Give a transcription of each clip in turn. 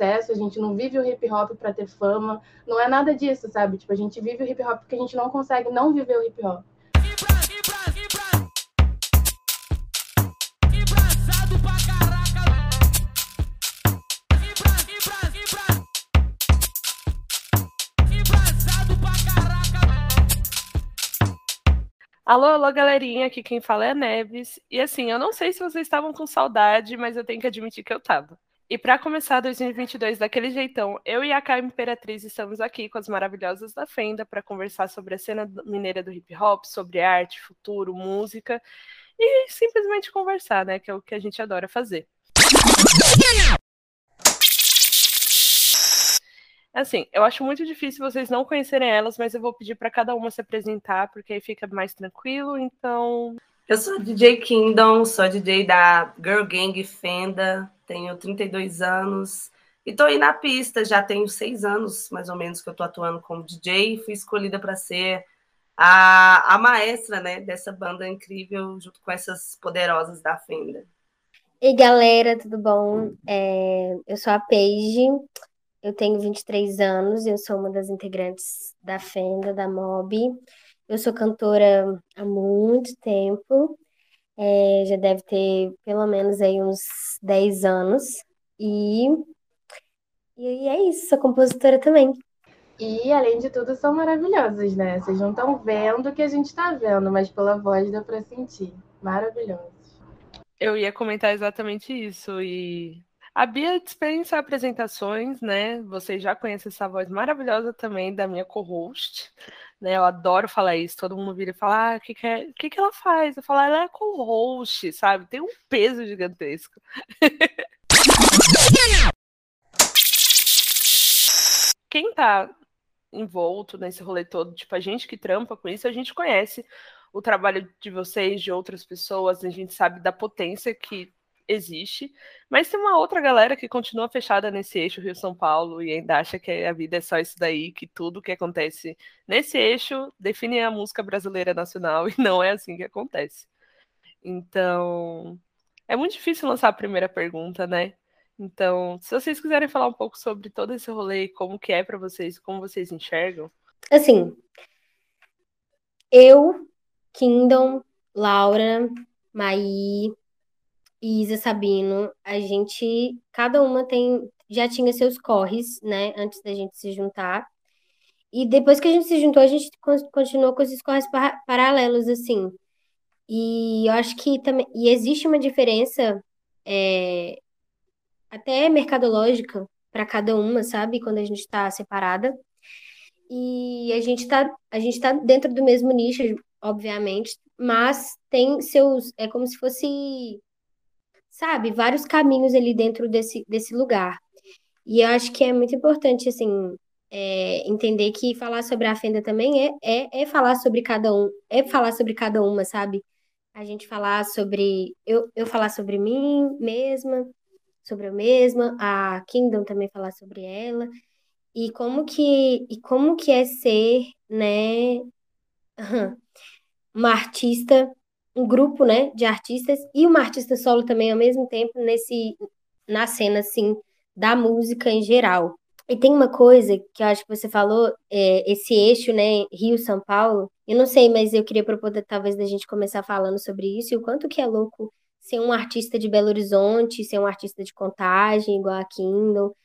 sucesso, a gente não vive o hip hop para ter fama, não é nada disso, sabe? Tipo, a gente vive o hip hop porque a gente não consegue não viver o hip hop. Alô, alô, galerinha, aqui quem fala é Neves. E assim, eu não sei se vocês estavam com saudade, mas eu tenho que admitir que eu tava. E para começar 2022 daquele jeitão, eu e a Caio Imperatriz estamos aqui com as maravilhosas da Fenda para conversar sobre a cena mineira do hip hop, sobre arte, futuro, música e simplesmente conversar, né, que é o que a gente adora fazer. Assim, eu acho muito difícil vocês não conhecerem elas, mas eu vou pedir para cada uma se apresentar, porque aí fica mais tranquilo, então. Eu sou DJ Kingdom, sou DJ da Girl Gang Fenda, tenho 32 anos e tô aí na pista, já tenho seis anos, mais ou menos, que eu tô atuando como DJ, fui escolhida para ser a, a maestra, né, dessa banda incrível, junto com essas poderosas da Fenda. E galera, tudo bom? É, eu sou a Paige, eu tenho 23 anos, eu sou uma das integrantes da Fenda, da MOB. Eu sou cantora há muito tempo, é, já deve ter pelo menos aí uns 10 anos. E, e é isso, sou compositora também. E, além de tudo, são maravilhosos, né? Vocês não estão vendo o que a gente está vendo, mas pela voz dá para sentir. Maravilhosos. Eu ia comentar exatamente isso. E a Bia dispensa apresentações, né? Vocês já conhecem essa voz maravilhosa também da minha co-host, né? Eu adoro falar isso. Todo mundo vira e fala: ah, o que, que, é... que, que ela faz? Eu falo: ela é co-host, sabe? Tem um peso gigantesco. Quem tá envolto nesse rolê todo, tipo, a gente que trampa com isso, a gente conhece o trabalho de vocês, de outras pessoas, a gente sabe da potência que existe, mas tem uma outra galera que continua fechada nesse eixo Rio-São Paulo e ainda acha que a vida é só isso daí, que tudo que acontece nesse eixo define a música brasileira nacional e não é assim que acontece. Então, é muito difícil lançar a primeira pergunta, né? Então, se vocês quiserem falar um pouco sobre todo esse rolê, como que é para vocês, como vocês enxergam. Assim, eu, Kingdom, Laura, Maí, Isa Sabino, a gente, cada uma tem, já tinha seus corres, né, antes da gente se juntar. E depois que a gente se juntou, a gente continuou com esses corres paralelos, assim. E eu acho que também, e existe uma diferença é, até mercadológica para cada uma, sabe? Quando a gente está separada. E a gente está tá dentro do mesmo nicho, obviamente, mas tem seus, é como se fosse sabe, vários caminhos ali dentro desse, desse lugar. E eu acho que é muito importante, assim, é, entender que falar sobre a Fenda também é, é, é falar sobre cada um, é falar sobre cada uma, sabe? A gente falar sobre, eu, eu falar sobre mim mesma, sobre eu mesma, a Kingdom também falar sobre ela, e como que, e como que é ser, né, uma artista um grupo, né, de artistas e uma artista solo também ao mesmo tempo nesse na cena assim da música em geral. E tem uma coisa que eu acho que você falou, é, esse eixo, né, Rio São Paulo. Eu não sei, mas eu queria propor talvez da gente começar falando sobre isso e o quanto que é louco ser um artista de Belo Horizonte, ser um artista de Contagem, igual a Kindle,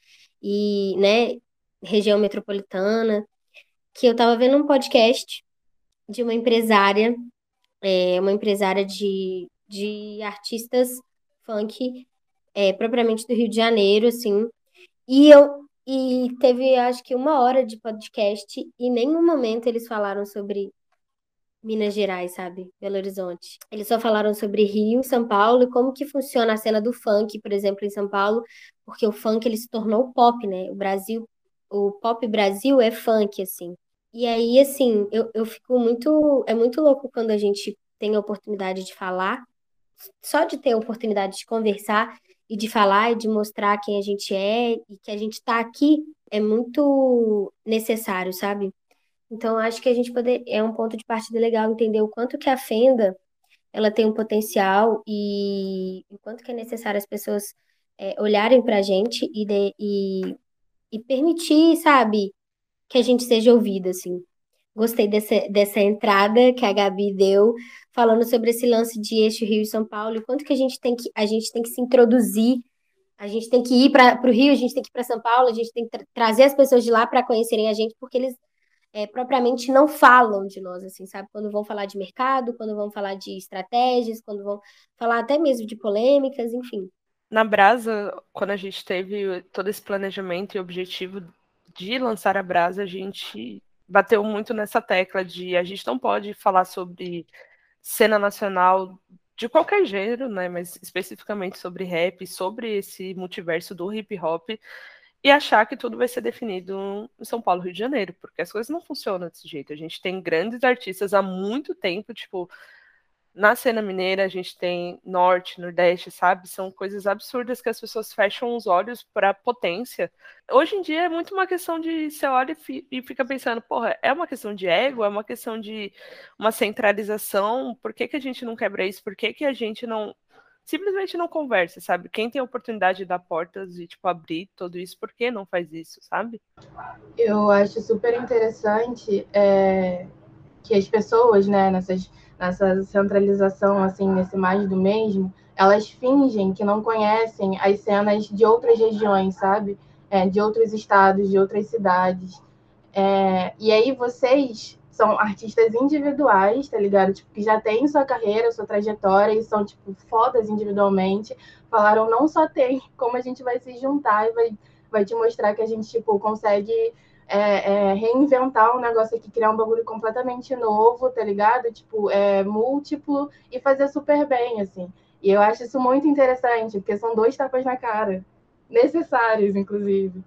e, né, região metropolitana, que eu tava vendo um podcast de uma empresária é uma empresária de, de artistas funk, é, propriamente do Rio de Janeiro, assim. E eu e teve, acho que, uma hora de podcast e em nenhum momento eles falaram sobre Minas Gerais, sabe? Belo Horizonte. Eles só falaram sobre Rio, São Paulo e como que funciona a cena do funk, por exemplo, em São Paulo, porque o funk ele se tornou pop, né? O Brasil, o pop Brasil é funk, assim. E aí, assim, eu, eu fico muito. É muito louco quando a gente tem a oportunidade de falar, só de ter a oportunidade de conversar e de falar e de mostrar quem a gente é e que a gente está aqui é muito necessário, sabe? Então, acho que a gente poder, é um ponto de partida legal entender o quanto que a Fenda ela tem um potencial e o quanto que é necessário as pessoas é, olharem para a gente e, de, e, e permitir, sabe, que a gente seja ouvida, assim. Gostei dessa, dessa entrada que a Gabi deu, falando sobre esse lance de eixo Rio e São Paulo, e quanto que a gente tem que, a gente tem que se introduzir, a gente tem que ir para o Rio, a gente tem que ir para São Paulo, a gente tem que tra trazer as pessoas de lá para conhecerem a gente, porque eles é, propriamente não falam de nós, assim, sabe? Quando vão falar de mercado, quando vão falar de estratégias, quando vão falar até mesmo de polêmicas, enfim. Na Brasa, quando a gente teve todo esse planejamento e objetivo de lançar a Brasa, a gente bateu muito nessa tecla de a gente não pode falar sobre cena nacional de qualquer gênero, né, mas especificamente sobre rap, sobre esse multiverso do hip hop e achar que tudo vai ser definido em São Paulo, Rio de Janeiro, porque as coisas não funcionam desse jeito. A gente tem grandes artistas há muito tempo, tipo, na cena mineira a gente tem norte, nordeste, sabe? São coisas absurdas que as pessoas fecham os olhos para potência. Hoje em dia é muito uma questão de você olha e fica pensando, porra, é uma questão de ego, é uma questão de uma centralização. Por que, que a gente não quebra isso? Por que, que a gente não simplesmente não conversa, sabe? Quem tem a oportunidade de dar portas e tipo abrir tudo isso, por que não faz isso, sabe? Eu acho super interessante é, que as pessoas, né, nessas nessa centralização, assim, nesse mais do mesmo, elas fingem que não conhecem as cenas de outras regiões, sabe? É, de outros estados, de outras cidades. É, e aí vocês são artistas individuais, tá ligado? Tipo, que já têm sua carreira, sua trajetória e são, tipo, fodas individualmente. Falaram, não só tem, como a gente vai se juntar e vai, vai te mostrar que a gente, tipo, consegue é, é, reinventar um negócio aqui, criar um bagulho completamente novo, tá ligado? Tipo, é, múltiplo e fazer super bem, assim. E eu acho isso muito interessante, porque são dois tapas na cara, necessários, inclusive.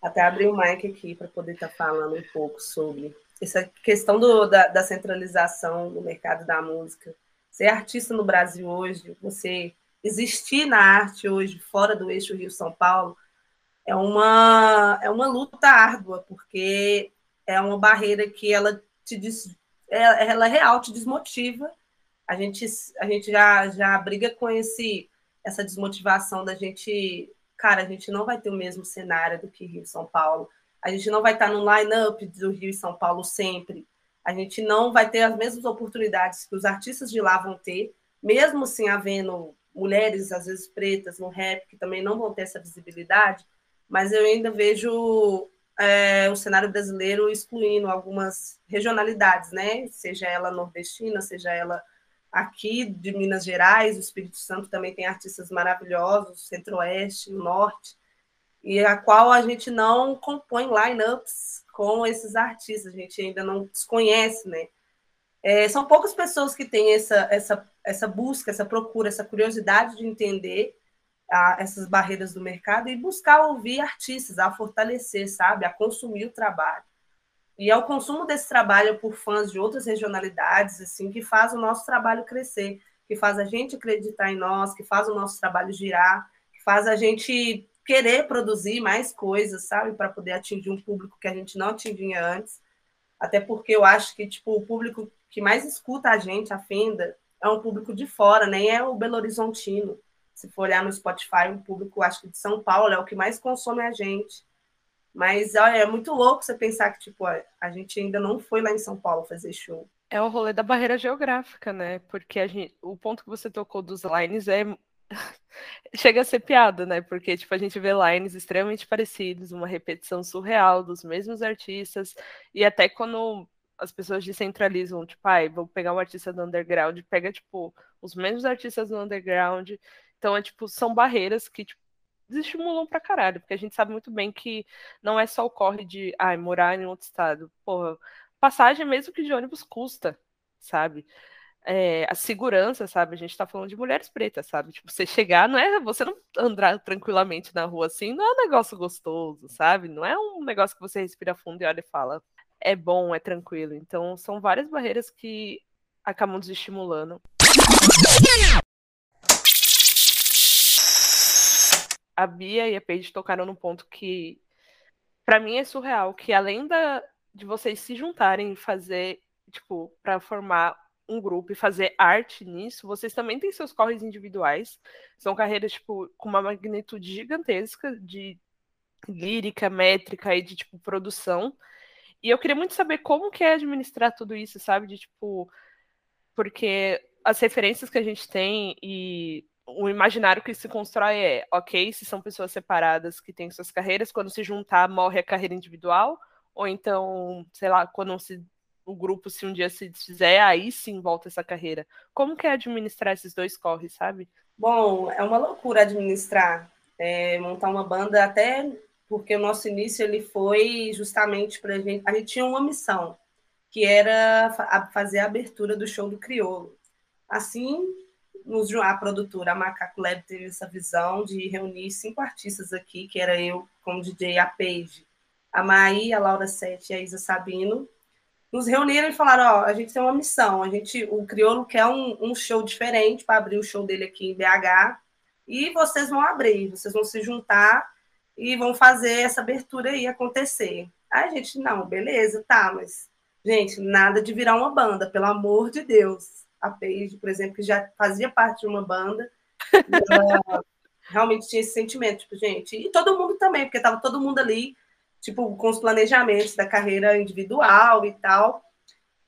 Até abrir o mic aqui para poder estar tá falando um pouco sobre essa questão do, da, da centralização do mercado da música. Ser artista no Brasil hoje, você existir na arte hoje, fora do eixo Rio-São Paulo, é uma, é uma luta árdua, porque é uma barreira que ela te des, é, ela é real, te desmotiva. A gente, a gente já, já briga com esse, essa desmotivação da gente, cara, a gente não vai ter o mesmo cenário do que Rio e São Paulo. A gente não vai estar no line-up do Rio e São Paulo sempre. A gente não vai ter as mesmas oportunidades que os artistas de lá vão ter, mesmo assim havendo mulheres, às vezes pretas, no rap, que também não vão ter essa visibilidade mas eu ainda vejo é, o cenário brasileiro excluindo algumas regionalidades, né? Seja ela nordestina, seja ela aqui de Minas Gerais, o Espírito Santo também tem artistas maravilhosos, Centro-Oeste, o Norte, e a qual a gente não compõe lineups com esses artistas, a gente ainda não desconhece, né? É, são poucas pessoas que têm essa, essa, essa busca, essa procura, essa curiosidade de entender a, essas barreiras do mercado e buscar ouvir artistas, a fortalecer, sabe, a consumir o trabalho. E é o consumo desse trabalho por fãs de outras regionalidades, assim, que faz o nosso trabalho crescer, que faz a gente acreditar em nós, que faz o nosso trabalho girar, que faz a gente querer produzir mais coisas, sabe, para poder atingir um público que a gente não atingia antes. Até porque eu acho que tipo o público que mais escuta a gente, a Fenda, é um público de fora, nem é o Belo Horizontino. Se for olhar no Spotify, o público, acho que de São Paulo, é o que mais consome a gente. Mas olha, é muito louco você pensar que, tipo, a gente ainda não foi lá em São Paulo fazer show. É o rolê da barreira geográfica, né? Porque a gente, o ponto que você tocou dos lines é. Chega a ser piada, né? Porque, tipo, a gente vê lines extremamente parecidos, uma repetição surreal dos mesmos artistas, e até quando as pessoas descentralizam, tipo, ai, vou pegar um artista do underground, pega, tipo, os mesmos artistas do underground então, é tipo, são barreiras que tipo, desestimulam pra caralho, porque a gente sabe muito bem que não é só o corre de ai, morar em outro estado. Porra, passagem mesmo que de ônibus custa, sabe? É, a segurança, sabe? A gente tá falando de mulheres pretas, sabe? Tipo, você chegar, não é você não andar tranquilamente na rua assim, não é um negócio gostoso, sabe? Não é um negócio que você respira fundo e olha e fala, é bom, é tranquilo. Então, são várias barreiras que acabam desestimulando a Bia e a Paige tocaram num ponto que para mim é surreal, que além da, de vocês se juntarem e fazer, tipo, para formar um grupo e fazer arte nisso, vocês também têm seus corres individuais. São carreiras, tipo, com uma magnitude gigantesca de lírica, métrica e de, tipo, produção. E eu queria muito saber como que é administrar tudo isso, sabe? De, tipo, porque as referências que a gente tem e o imaginário que se constrói é, ok, se são pessoas separadas que têm suas carreiras, quando se juntar, morre a carreira individual, ou então, sei lá, quando se, o grupo, se um dia se desfizer, aí sim volta essa carreira. Como que é administrar esses dois corres, sabe? Bom, é uma loucura administrar, é, montar uma banda, até porque o nosso início ele foi justamente para a gente. A gente tinha uma missão, que era fazer a abertura do show do Criolo. Assim, nos, a produtora, a Macaco Lab, teve essa visão de reunir cinco artistas aqui, que era eu como DJ, a Paige, a Maí, a Laura Sete e a Isa Sabino, nos reuniram e falaram, ó, a gente tem uma missão, a gente, o Criolo quer um, um show diferente para abrir o show dele aqui em BH, e vocês vão abrir, vocês vão se juntar e vão fazer essa abertura aí acontecer. Aí a gente, não, beleza, tá, mas, gente, nada de virar uma banda, pelo amor de Deus. A Paige, por exemplo, que já fazia parte de uma banda, realmente tinha esse sentimento, tipo, gente, e todo mundo também, porque tava todo mundo ali tipo, com os planejamentos da carreira individual e tal.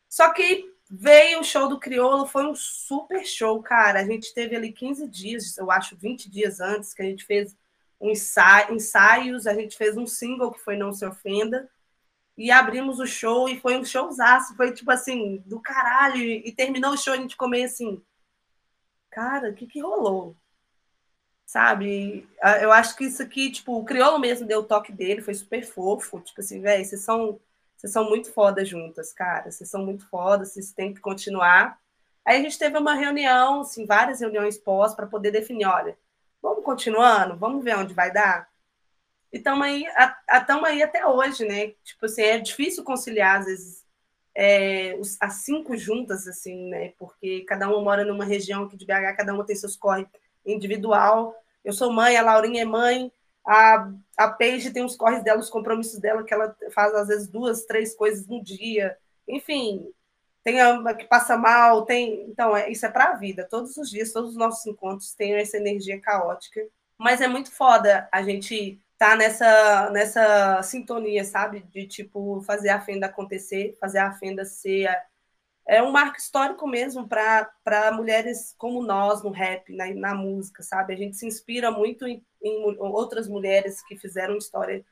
Só que veio o show do Criolo, foi um super show, cara. A gente teve ali 15 dias, eu acho 20 dias antes, que a gente fez um ensaio, ensaios, a gente fez um single que foi Não Se Ofenda, e abrimos o show e foi um showzaço, foi tipo assim, do caralho, e terminou o show a gente comer assim, cara, o que que rolou? sabe? Eu acho que isso aqui, tipo, o Criolo mesmo deu o toque dele, foi super fofo, tipo assim, velho, vocês são, vocês são muito fodas juntas, cara, vocês são muito fodas, vocês têm que continuar. Aí a gente teve uma reunião, assim, várias reuniões pós para poder definir, olha, vamos continuando, vamos ver onde vai dar. E estamos aí, aí até hoje, né? Tipo assim, é difícil conciliar, às vezes, é, os, as cinco juntas, assim, né? Porque cada uma mora numa região aqui de BH, cada uma tem seus corres individual. Eu sou mãe, a Laurinha é mãe, a, a Paige tem os corres dela, os compromissos dela, que ela faz às vezes duas, três coisas no dia. Enfim, tem a que passa mal, tem. Então, é, isso é para a vida. Todos os dias, todos os nossos encontros têm essa energia caótica. Mas é muito foda a gente tá nessa, nessa sintonia, sabe? De tipo fazer a fenda acontecer, fazer a fenda ser é um marco histórico mesmo para mulheres como nós no rap, na, na, música, sabe? A gente se inspira muito em, em outras mulheres que fizeram história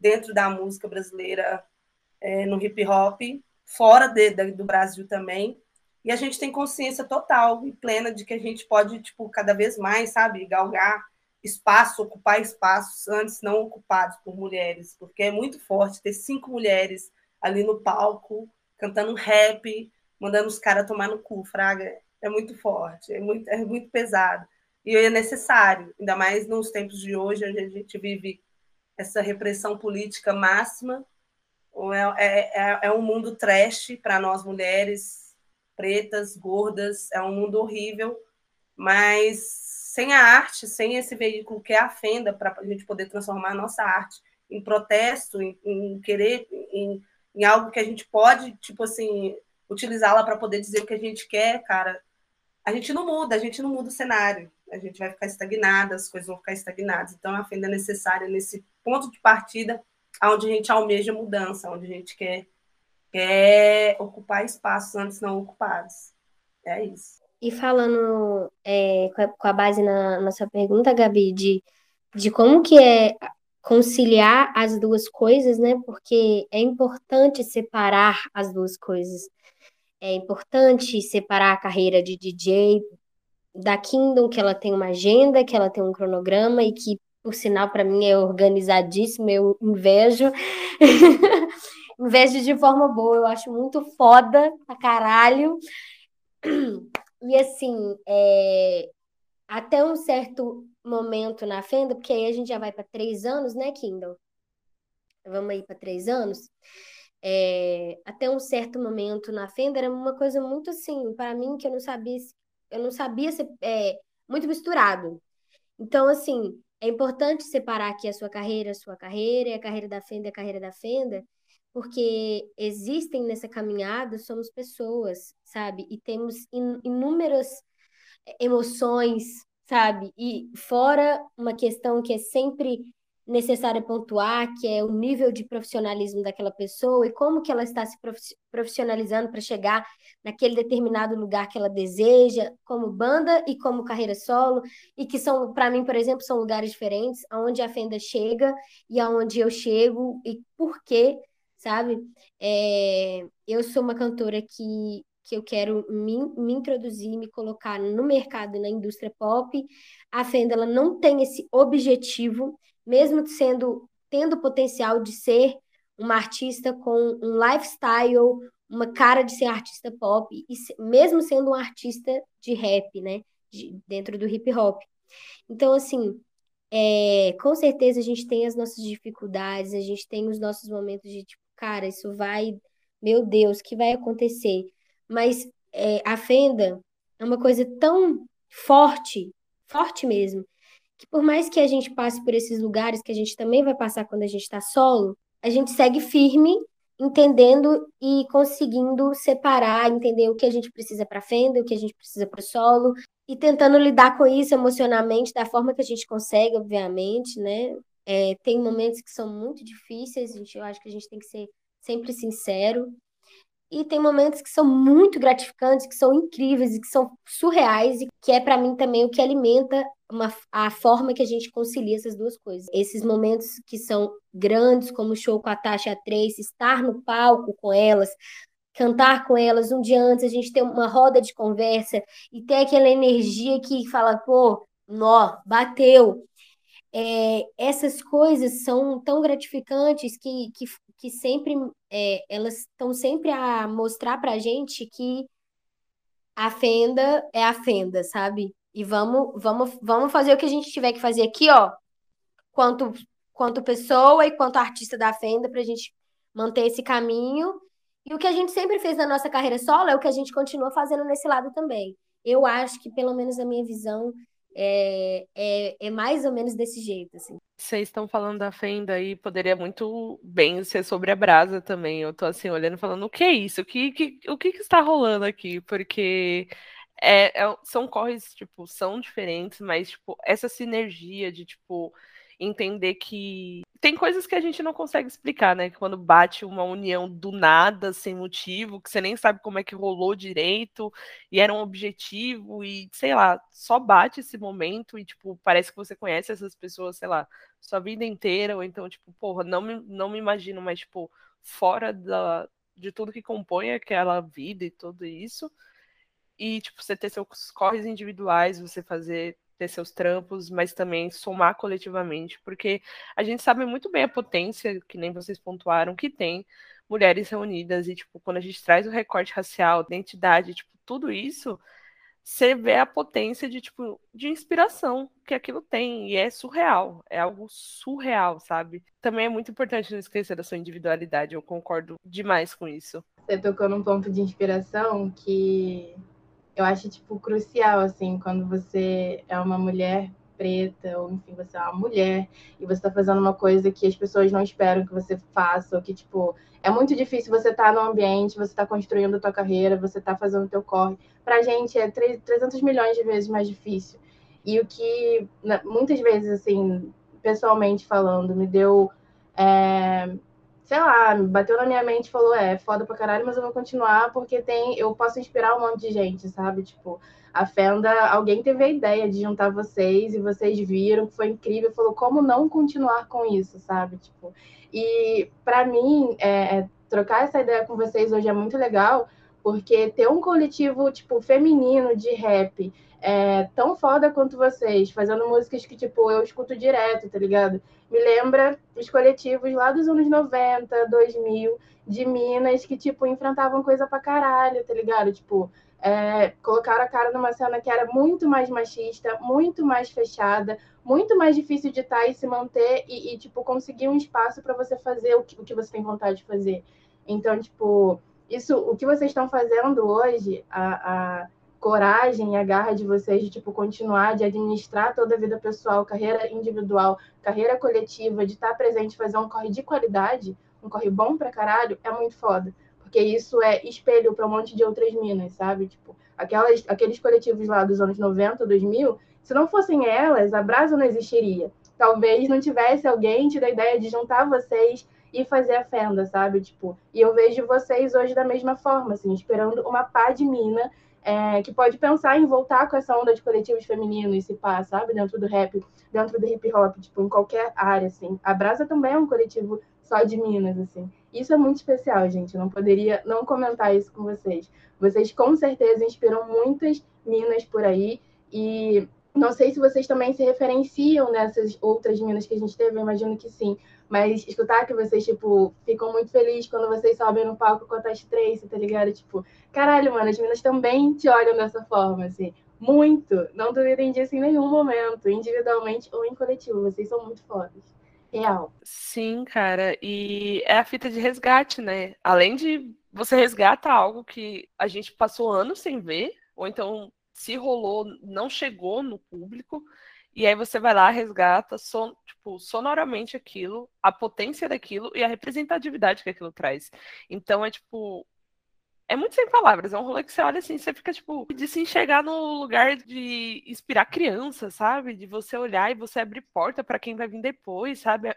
dentro da música brasileira, é, no hip hop, fora de, de, do Brasil também. E a gente tem consciência total e plena de que a gente pode, tipo, cada vez mais, sabe, galgar espaço, ocupar espaços antes não ocupados por mulheres, porque é muito forte ter cinco mulheres ali no palco cantando rap, mandando os caras tomar no cu, fraga, é muito forte, é muito, é muito pesado. E é necessário, ainda mais nos tempos de hoje, onde a gente vive essa repressão política máxima. É, é, é, é um mundo trash para nós mulheres pretas, gordas, é um mundo horrível, mas sem a arte, sem esse veículo que é a fenda, para a gente poder transformar a nossa arte em protesto, em, em querer, em, em algo que a gente pode, tipo assim, utilizá-la para poder dizer o que a gente quer, cara, a gente não muda, a gente não muda o cenário. A gente vai ficar estagnada, as coisas vão ficar estagnadas. Então, a fenda é necessária nesse ponto de partida, onde a gente almeja mudança, onde a gente quer, quer ocupar espaços antes não ocupados. É isso. E falando é, com, a, base na, na sua pergunta, Gabi, de, de como que é conciliar as duas coisas, né? Porque é importante separar as duas coisas. É importante separar a carreira de DJ da Kingdom, que ela tem uma agenda, que ela tem um cronograma e que, por sinal, para mim é organizadíssimo, eu invejo. invejo de forma boa, eu acho muito foda pra caralho. E assim, é, até um certo momento na Fenda, porque aí a gente já vai para três anos, né, Kindle? Vamos aí para três anos é, até um certo momento na Fenda era uma coisa muito assim, para mim, que eu não sabia, eu não sabia ser é, muito misturado. Então, assim, é importante separar aqui a sua carreira, a sua carreira, a carreira da Fenda, a carreira da Fenda, porque existem nessa caminhada, somos pessoas, sabe? E temos inúmeras emoções, sabe? E fora uma questão que é sempre necessária pontuar, que é o nível de profissionalismo daquela pessoa e como que ela está se profissionalizando para chegar naquele determinado lugar que ela deseja, como banda e como carreira solo, e que são, para mim, por exemplo, são lugares diferentes, aonde a Fenda chega e aonde eu chego e por quê, sabe? É, eu sou uma cantora que que eu quero me, me introduzir, me colocar no mercado na indústria pop. A Fenda ela não tem esse objetivo, mesmo sendo tendo o potencial de ser uma artista com um lifestyle, uma cara de ser artista pop, e mesmo sendo um artista de rap, né? De, dentro do hip hop. Então, assim, é, com certeza a gente tem as nossas dificuldades, a gente tem os nossos momentos de tipo, cara, isso vai, meu Deus, o que vai acontecer? Mas é, a fenda é uma coisa tão forte, forte mesmo, que por mais que a gente passe por esses lugares que a gente também vai passar quando a gente está solo, a gente segue firme, entendendo e conseguindo separar, entender o que a gente precisa para fenda, o que a gente precisa para o solo, e tentando lidar com isso emocionalmente da forma que a gente consegue, obviamente, né? É, tem momentos que são muito difíceis, gente, eu acho que a gente tem que ser sempre sincero, e tem momentos que são muito gratificantes, que são incríveis e que são surreais e que é para mim também o que alimenta uma, a forma que a gente concilia essas duas coisas. Esses momentos que são grandes, como o show com a Tasha 3, estar no palco com elas, cantar com elas um dia antes, a gente ter uma roda de conversa e ter aquela energia que fala, pô, nó, bateu. É, essas coisas são tão gratificantes que, que, que sempre é, elas estão sempre a mostrar para a gente que a fenda é a fenda, sabe? E vamos, vamos, vamos fazer o que a gente tiver que fazer aqui, ó, quanto, quanto pessoa e quanto artista da fenda, para a gente manter esse caminho. E o que a gente sempre fez na nossa carreira solo é o que a gente continua fazendo nesse lado também. Eu acho que, pelo menos na minha visão, é, é, é mais ou menos desse jeito, assim. Vocês estão falando da Fenda aí, poderia muito bem ser sobre a Brasa também. Eu tô assim, olhando falando, o que é isso? O que, que, o que, que está rolando aqui? Porque é, é, são corres, tipo, são diferentes, mas, tipo, essa sinergia de, tipo, entender que tem coisas que a gente não consegue explicar, né? Quando bate uma união do nada, sem motivo, que você nem sabe como é que rolou direito, e era um objetivo, e sei lá, só bate esse momento e, tipo, parece que você conhece essas pessoas, sei lá, sua vida inteira, ou então, tipo, porra, não me, não me imagino, mas, tipo, fora da, de tudo que compõe aquela vida e tudo isso. E, tipo, você ter seus corres individuais, você fazer ter seus trampos, mas também somar coletivamente, porque a gente sabe muito bem a potência, que nem vocês pontuaram, que tem mulheres reunidas, e, tipo, quando a gente traz o recorte racial, identidade, tipo, tudo isso, você vê a potência de, tipo, de inspiração que aquilo tem, e é surreal, é algo surreal, sabe? Também é muito importante não esquecer da sua individualidade, eu concordo demais com isso. Você tocou num ponto de inspiração que eu acho, tipo, crucial, assim, quando você é uma mulher preta, ou enfim, você é uma mulher, e você tá fazendo uma coisa que as pessoas não esperam que você faça, ou que, tipo, é muito difícil você estar tá no ambiente, você tá construindo a tua carreira, você tá fazendo o teu corre. Pra gente é 300 milhões de vezes mais difícil. E o que, muitas vezes, assim, pessoalmente falando, me deu... É sei lá, bateu na minha mente e falou, é, foda pra caralho, mas eu vou continuar porque tem, eu posso inspirar um monte de gente, sabe? Tipo, a Fenda, alguém teve a ideia de juntar vocês e vocês viram, foi incrível, falou, como não continuar com isso, sabe? Tipo, e para mim, é, é, trocar essa ideia com vocês hoje é muito legal, porque ter um coletivo, tipo, feminino de rap é, tão foda quanto vocês, fazendo músicas que, tipo, eu escuto direto, tá ligado? Me lembra os coletivos lá dos anos 90, 2000, de Minas, que, tipo, enfrentavam coisa pra caralho, tá ligado? Tipo, é, colocaram a cara numa cena que era muito mais machista, muito mais fechada, muito mais difícil de estar e se manter e, e tipo, conseguir um espaço para você fazer o que, o que você tem vontade de fazer. Então, tipo, isso, o que vocês estão fazendo hoje, a, a coragem e a garra de vocês de tipo continuar de administrar toda a vida pessoal, carreira individual, carreira coletiva, de estar presente, fazer um corre de qualidade, um corre bom pra caralho, é muito foda. Porque isso é espelho para um monte de outras minas, sabe? Tipo, aquelas, aqueles coletivos lá dos anos 90, 2000, se não fossem elas, a Brasa não existiria. Talvez não tivesse alguém tido a ideia de juntar vocês e fazer a fenda, sabe? Tipo, e eu vejo vocês hoje da mesma forma, assim, esperando uma pá de mina é, que pode pensar em voltar com essa onda de coletivos femininos, se pá, sabe? Dentro do rap, dentro do hip hop, tipo, em qualquer área, assim. A Brasa também é um coletivo só de minas, assim. Isso é muito especial, gente. Não poderia não comentar isso com vocês. Vocês com certeza inspiram muitas minas por aí e não sei se vocês também se referenciam nessas outras minas que a gente teve, eu imagino que sim. Mas escutar que vocês, tipo, ficam muito felizes quando vocês sobem no palco com a Tash Trace, tá ligado? Tipo, caralho, mano, as minas também te olham dessa forma, assim. Muito. Não duvidem disso em nenhum momento, individualmente ou em coletivo. Vocês são muito fodas. Real. Sim, cara. E é a fita de resgate, né? Além de você resgata algo que a gente passou anos sem ver, ou então se rolou, não chegou no público, e aí você vai lá, resgata son, tipo, sonoramente aquilo, a potência daquilo e a representatividade que aquilo traz. Então é tipo. É muito sem palavras, é um rolê que você olha assim, você fica, tipo, de se enxergar no lugar de inspirar criança, sabe? De você olhar e você abrir porta para quem vai vir depois, sabe? É,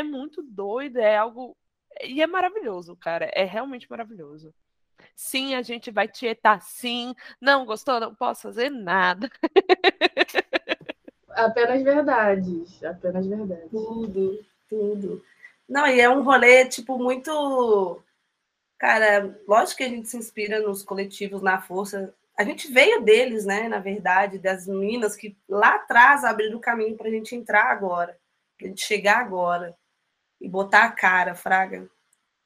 é muito doido, é algo. E é maravilhoso, cara. É realmente maravilhoso. Sim, a gente vai tietar sim. Não gostou? Não posso fazer nada. Apenas verdades. Apenas verdades. Tudo, tudo. Não, e é um rolê, tipo, muito. Cara, lógico que a gente se inspira nos coletivos na força. A gente veio deles, né? Na verdade, das meninas que lá atrás abriram o caminho para a gente entrar agora, para a gente chegar agora e botar a cara, Fraga.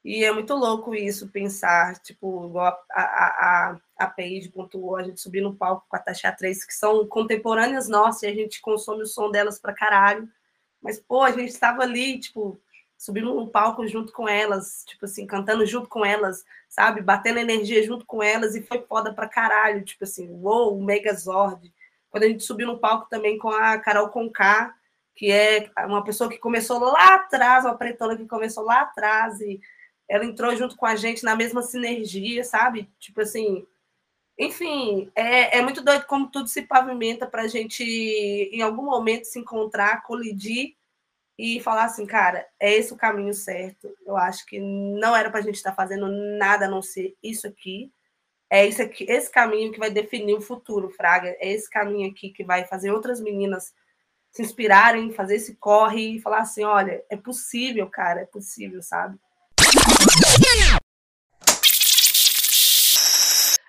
E é muito louco isso, pensar, tipo, igual a, a, a, a Paige pontuou, a gente subir no palco com a Tasha 3, que são contemporâneas nossas, e a gente consome o som delas pra caralho. Mas, pô, a gente estava ali, tipo, subindo no palco junto com elas, tipo assim, cantando junto com elas, sabe? Batendo energia junto com elas, e foi foda pra caralho, tipo assim, uou, Megazord. Quando a gente subiu no palco também com a Carol Conká, que é uma pessoa que começou lá atrás, uma pretona que começou lá atrás, e ela entrou junto com a gente na mesma sinergia, sabe? Tipo assim, enfim, é, é muito doido como tudo se pavimenta para a gente, em algum momento, se encontrar, colidir e falar assim, cara, é esse o caminho certo. Eu acho que não era para a gente estar tá fazendo nada a não ser isso aqui. É esse, aqui, esse caminho que vai definir o futuro, Fraga. É esse caminho aqui que vai fazer outras meninas se inspirarem, fazer esse corre e falar assim: olha, é possível, cara, é possível, sabe?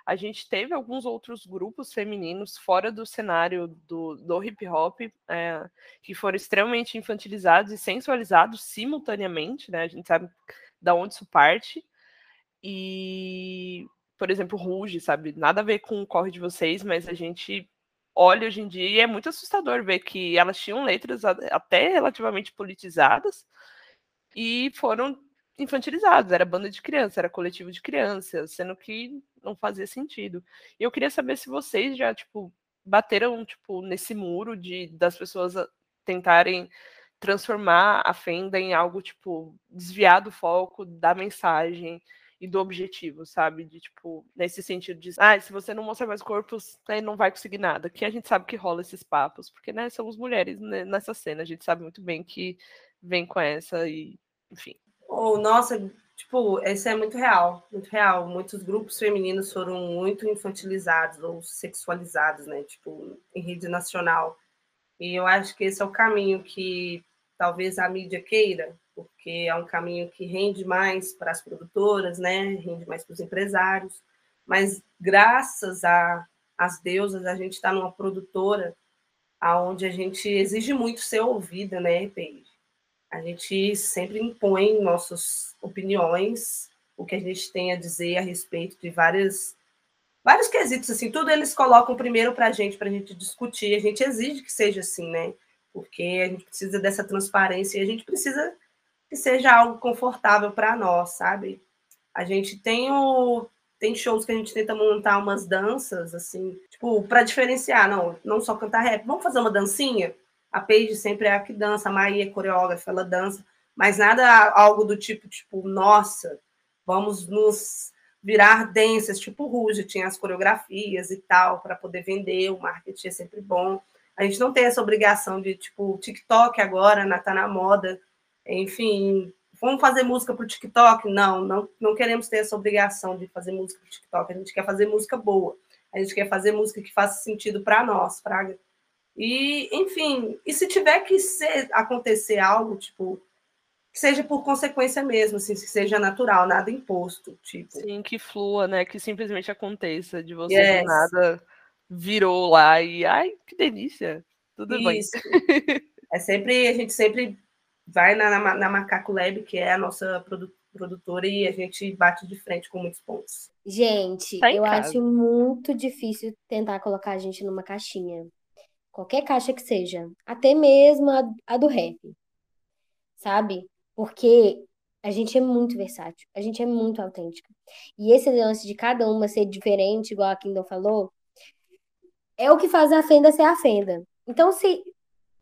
A gente teve alguns outros grupos femininos fora do cenário do, do hip hop é, que foram extremamente infantilizados e sensualizados simultaneamente, né? A gente sabe da onde isso parte. E, por exemplo, Ruge, sabe? Nada a ver com o corre de vocês, mas a gente olha hoje em dia e é muito assustador ver que elas tinham letras até relativamente politizadas e foram infantilizados, era banda de criança, era coletivo de crianças, sendo que não fazia sentido. E eu queria saber se vocês já, tipo, bateram, tipo, nesse muro de das pessoas tentarem transformar a Fenda em algo, tipo, desviar do foco da mensagem e do objetivo, sabe? De, tipo, nesse sentido de, ah, se você não mostrar mais corpos, né, não vai conseguir nada. Que a gente sabe que rola esses papos, porque, né, somos mulheres né, nessa cena, a gente sabe muito bem que vem com essa e, enfim. Ou, nossa, tipo, isso é muito real, muito real. Muitos grupos femininos foram muito infantilizados ou sexualizados, né? Tipo, em rede nacional. E eu acho que esse é o caminho que talvez a mídia queira, porque é um caminho que rende mais para as produtoras, né? Rende mais para os empresários. Mas graças às deusas, a gente está numa produtora aonde a gente exige muito ser ouvida, né, Paige? A gente sempre impõe nossas opiniões, o que a gente tem a dizer a respeito de várias, vários quesitos, assim, tudo eles colocam primeiro para a gente, para a gente discutir. A gente exige que seja assim, né? Porque a gente precisa dessa transparência e a gente precisa que seja algo confortável para nós, sabe? A gente tem o tem shows que a gente tenta montar umas danças assim, tipo, para diferenciar, não, não só cantar rap, vamos fazer uma dancinha? A Paige sempre é a que dança, a Maia é coreógrafa, ela dança. mas nada algo do tipo, tipo, nossa, vamos nos virar densas, tipo Ruge, tinha as coreografias e tal, para poder vender, o marketing é sempre bom. A gente não tem essa obrigação de, tipo, TikTok agora, né, tá na moda, enfim, vamos fazer música para o TikTok? Não, não, não queremos ter essa obrigação de fazer música para o TikTok, a gente quer fazer música boa, a gente quer fazer música que faça sentido para nós, Praga. E, enfim, e se tiver que ser, acontecer algo, tipo, que seja por consequência mesmo, assim, que seja natural, nada imposto, tipo. Sim, que flua, né? Que simplesmente aconteça, de você yes. nada virou lá e ai, que delícia. Tudo Isso. bem. é sempre, a gente sempre vai na, na, na Macaco Lab, que é a nossa produtora, e a gente bate de frente com muitos pontos. Gente, tá eu casa. acho muito difícil tentar colocar a gente numa caixinha. Qualquer caixa que seja. Até mesmo a, a do rap. Sabe? Porque a gente é muito versátil, a gente é muito autêntica. E esse lance de cada uma ser diferente, igual a Kindle falou, é o que faz a fenda ser a fenda. Então, se,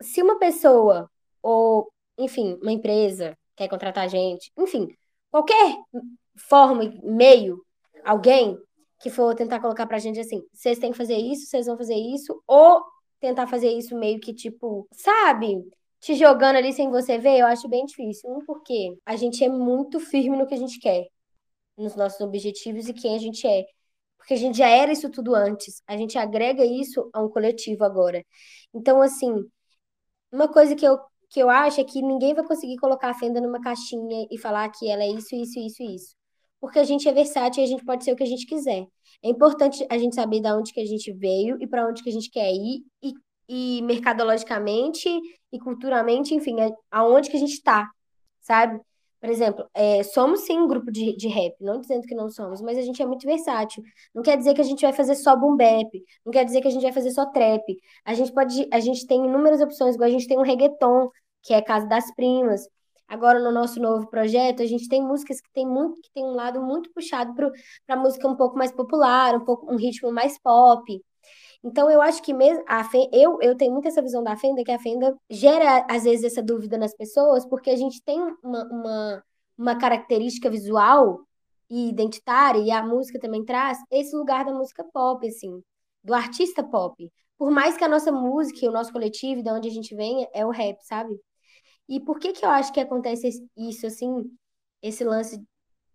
se uma pessoa, ou, enfim, uma empresa quer contratar a gente, enfim, qualquer forma, meio, alguém que for tentar colocar pra gente assim, vocês têm que fazer isso, vocês vão fazer isso, ou tentar fazer isso meio que tipo, sabe? te jogando ali sem você ver, eu acho bem difícil. Um, porque a gente é muito firme no que a gente quer, nos nossos objetivos e quem a gente é. Porque a gente já era isso tudo antes. A gente agrega isso a um coletivo agora. Então, assim, uma coisa que eu, que eu acho é que ninguém vai conseguir colocar a Fenda numa caixinha e falar que ela é isso, isso, isso, isso. Porque a gente é versátil e a gente pode ser o que a gente quiser. É importante a gente saber de onde que a gente veio e para onde que a gente quer ir e e mercadologicamente e culturalmente, enfim, é aonde que a gente está, sabe? Por exemplo, é, somos sim um grupo de, de rap, não dizendo que não somos, mas a gente é muito versátil. Não quer dizer que a gente vai fazer só boom bap, não quer dizer que a gente vai fazer só trap. A gente pode, a gente tem inúmeras opções, igual a gente tem um reggaeton, que é Casa das Primas. Agora no nosso novo projeto, a gente tem músicas que tem muito, que tem um lado muito puxado para música um pouco mais popular, um pouco um ritmo mais pop. Então, eu acho que mesmo a Fenda, eu, eu tenho muito essa visão da Fenda, que a Fenda gera, às vezes, essa dúvida nas pessoas, porque a gente tem uma, uma, uma característica visual e identitária, e a música também traz esse lugar da música pop, assim, do artista pop. Por mais que a nossa música, o nosso coletivo, de onde a gente vem, é o rap, sabe? E por que que eu acho que acontece isso, assim, esse lance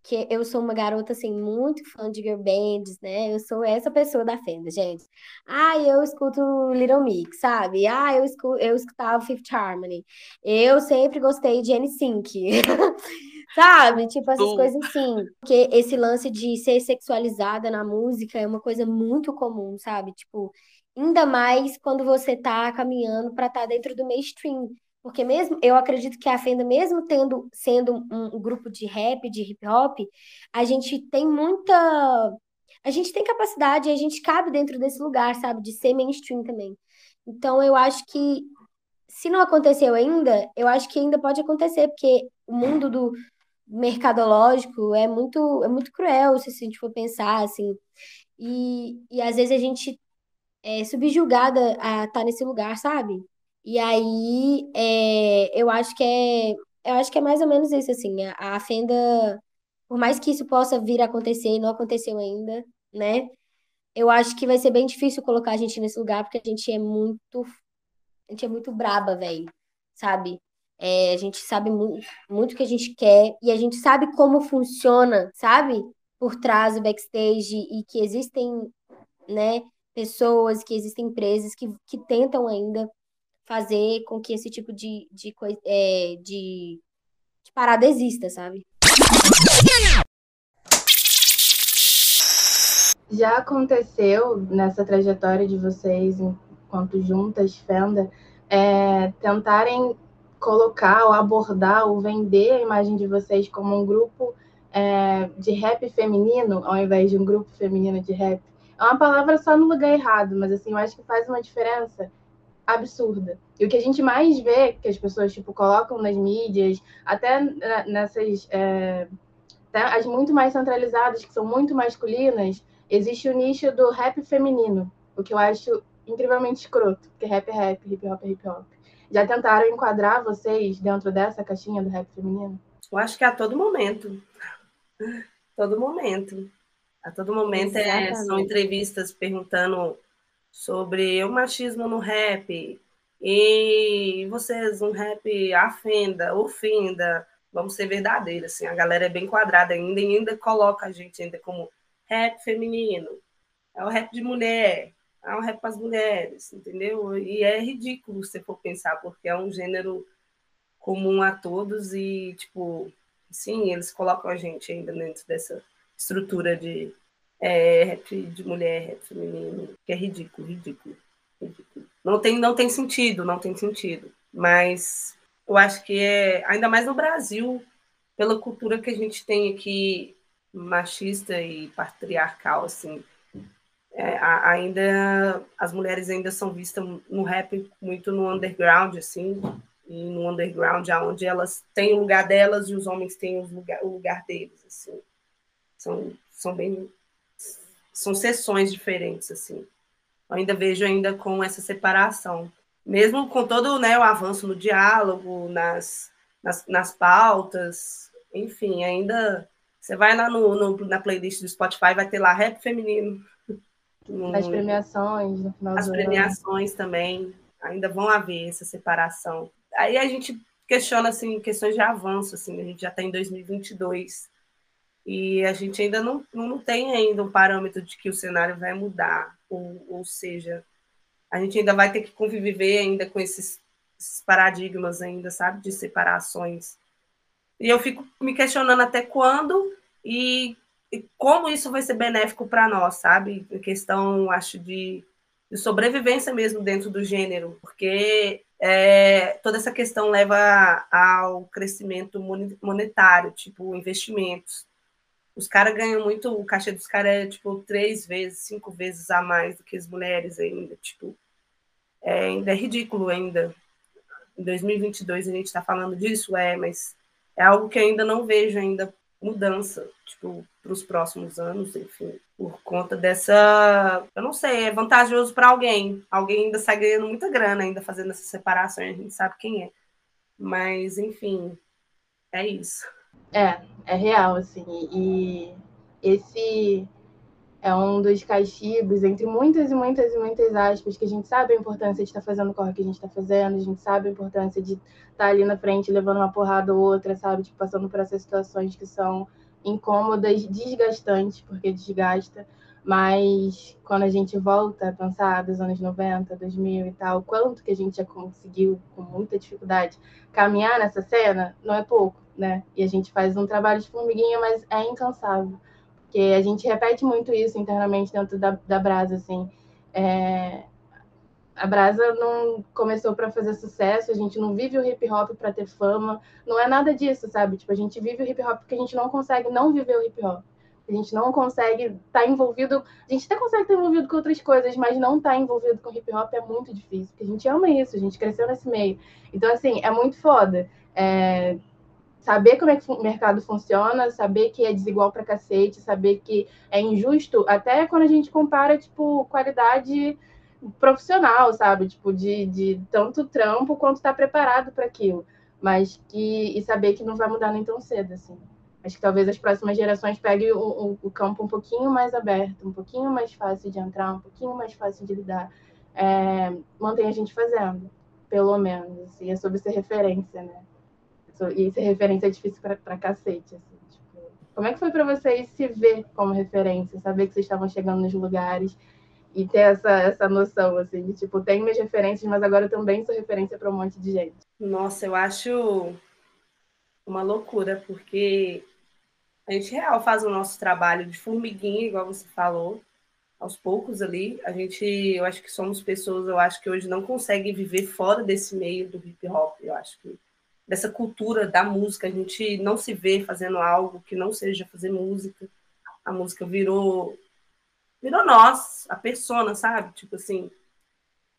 que eu sou uma garota, assim, muito fã de girl bands, né? Eu sou essa pessoa da Fenda, gente. Ah, eu escuto Little Mix, sabe? Ah, eu, escuto, eu escutava Fifth Harmony. Eu sempre gostei de N-Sync. sabe? Tipo, essas coisas assim. Porque esse lance de ser sexualizada na música é uma coisa muito comum, sabe? Tipo, ainda mais quando você tá caminhando para estar tá dentro do mainstream. Porque mesmo eu acredito que a Fenda, mesmo tendo sendo um, grupo de rap, de hip hop, a gente tem muita. A gente tem capacidade, a gente cabe dentro desse lugar, sabe? De ser mainstream também. Então eu acho que se não aconteceu ainda, eu acho que ainda pode acontecer, porque o mundo do mercadológico é muito, é muito cruel, se a gente for pensar, assim. E, e às vezes a gente é subjugada a estar tá nesse lugar, sabe? E aí, é, eu acho que é, eu acho que é mais ou menos isso, assim, a, a Fenda, por mais que isso possa vir a acontecer e não aconteceu ainda, né? Eu acho que vai ser bem difícil colocar a gente nesse lugar, porque a gente é muito, a gente é muito braba, velho, sabe? É, a gente sabe muito, muito o que a gente quer e a gente sabe como funciona, sabe? Por trás do backstage e que existem, né, pessoas, que existem empresas que, que tentam ainda fazer com que esse tipo de, de, é, de, de parada exista, sabe? Já aconteceu nessa trajetória de vocês, enquanto juntas, Fenda, é, tentarem colocar ou abordar ou vender a imagem de vocês como um grupo é, de rap feminino, ao invés de um grupo feminino de rap? É uma palavra só no lugar errado, mas assim, eu acho que faz uma diferença absurda. E o que a gente mais vê, que as pessoas tipo, colocam nas mídias, até nessas. É, as muito mais centralizadas, que são muito masculinas, existe o nicho do rap feminino, o que eu acho incrivelmente escroto, porque rap é rap, hip hop é hip hop. Já tentaram enquadrar vocês dentro dessa caixinha do rap feminino? Eu acho que a todo momento. todo momento. A todo momento é, são entrevistas perguntando sobre o machismo no rap. E vocês, um rap afenda, ofenda. Vamos ser verdadeiros, assim. A galera é bem quadrada ainda e ainda coloca a gente ainda como rap feminino. É o rap de mulher. É o rap para as mulheres, entendeu? E é ridículo se for pensar, porque é um gênero comum a todos e, tipo, sim, eles colocam a gente ainda dentro dessa estrutura de é, rap de mulher, rap feminino, que é ridículo, ridículo, ridículo. Não tem, não tem sentido, não tem sentido. Mas eu acho que é, ainda mais no Brasil, pela cultura que a gente tem aqui, machista e patriarcal, assim, é, ainda as mulheres ainda são vistas no rap muito no underground, assim, e no underground, onde elas têm o lugar delas e os homens têm o lugar, o lugar deles, assim. São, são bem são sessões diferentes, assim. Eu ainda vejo ainda com essa separação. Mesmo com todo né, o avanço no diálogo, nas, nas, nas pautas, enfim, ainda. Você vai lá no, no, na playlist do Spotify, vai ter lá rap feminino. As premiações no final As premiações ano. também. Ainda vão haver essa separação. Aí a gente questiona assim, questões de avanço, assim, a gente já está em 2022 e a gente ainda não, não tem ainda um parâmetro de que o cenário vai mudar, ou, ou seja, a gente ainda vai ter que conviver ainda com esses, esses paradigmas ainda, sabe, de separações. E eu fico me questionando até quando e, e como isso vai ser benéfico para nós, sabe? Em questão, acho, de, de, sobrevivência mesmo dentro do gênero, porque é, toda essa questão leva ao crescimento monetário, tipo investimentos. Os caras ganham muito, o cachê dos caras é tipo três vezes, cinco vezes a mais do que as mulheres ainda. Tipo, é, ainda é ridículo ainda. Em 2022 a gente está falando disso, é, mas é algo que ainda não vejo ainda mudança, tipo, para os próximos anos, enfim, por conta dessa, eu não sei, é vantajoso para alguém. Alguém ainda sai ganhando muita grana ainda fazendo essa separação, a gente sabe quem é. Mas, enfim, é isso. É, é real, assim. E esse é um dos castigos, entre muitas e muitas e muitas aspas, que a gente sabe a importância de estar fazendo o corre que a gente está fazendo, a gente sabe a importância de estar ali na frente levando uma porrada ou outra, sabe? Tipo, passando por essas situações que são incômodas, desgastantes, porque desgasta. Mas quando a gente volta a pensar dos anos 90, 2000 e tal, quanto que a gente já conseguiu, com muita dificuldade, caminhar nessa cena, não é pouco, né? E a gente faz um trabalho de formiguinha, mas é incansável. Porque a gente repete muito isso internamente dentro da, da Brasa, assim. É... A Brasa não começou para fazer sucesso, a gente não vive o hip hop para ter fama, não é nada disso, sabe? Tipo, a gente vive o hip hop porque a gente não consegue não viver o hip hop a gente não consegue estar tá envolvido. A gente até consegue estar envolvido com outras coisas, mas não estar tá envolvido com hip hop é muito difícil, porque a gente ama isso, a gente cresceu nesse meio. Então, assim, é muito foda. É... Saber como é que o mercado funciona, saber que é desigual pra cacete, saber que é injusto, até quando a gente compara, tipo, qualidade profissional, sabe? Tipo, de, de tanto trampo quanto estar tá preparado para aquilo. Mas que. E saber que não vai mudar nem tão cedo, assim. Acho que talvez as próximas gerações peguem o, o, o, campo um pouquinho mais aberto, um pouquinho mais fácil de entrar, um pouquinho mais fácil de lidar. É, mantém a gente fazendo, pelo menos. E é sobre ser referência, né? E ser referência é difícil pra, pra cacete, assim. Tipo, como é que foi para vocês se ver como referência, saber que vocês estavam chegando nos lugares e ter essa, essa noção, assim, de tipo, tenho minhas referências, mas agora eu também sou referência para um monte de gente? Nossa, eu acho uma loucura, porque a gente real faz o nosso trabalho de formiguinha, igual você falou, aos poucos ali. A gente, eu acho que somos pessoas, eu acho que hoje não conseguem viver fora desse meio do hip hop. Eu acho que dessa cultura da música, a gente não se vê fazendo algo que não seja fazer música. A música virou virou nós, a persona, sabe? Tipo assim,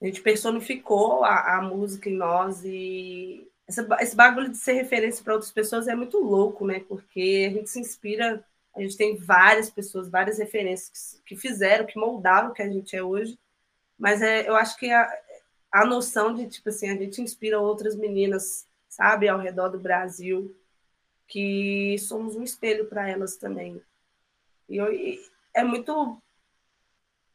a gente personificou a, a música em nós e essa, esse bagulho de ser referência para outras pessoas é muito louco, né? Porque a gente se inspira, a gente tem várias pessoas, várias referências que, que fizeram, que moldaram o que a gente é hoje, mas é, eu acho que a, a noção de, tipo assim, a gente inspira outras meninas, sabe, ao redor do Brasil, que somos um espelho para elas também. E, eu, e é muito,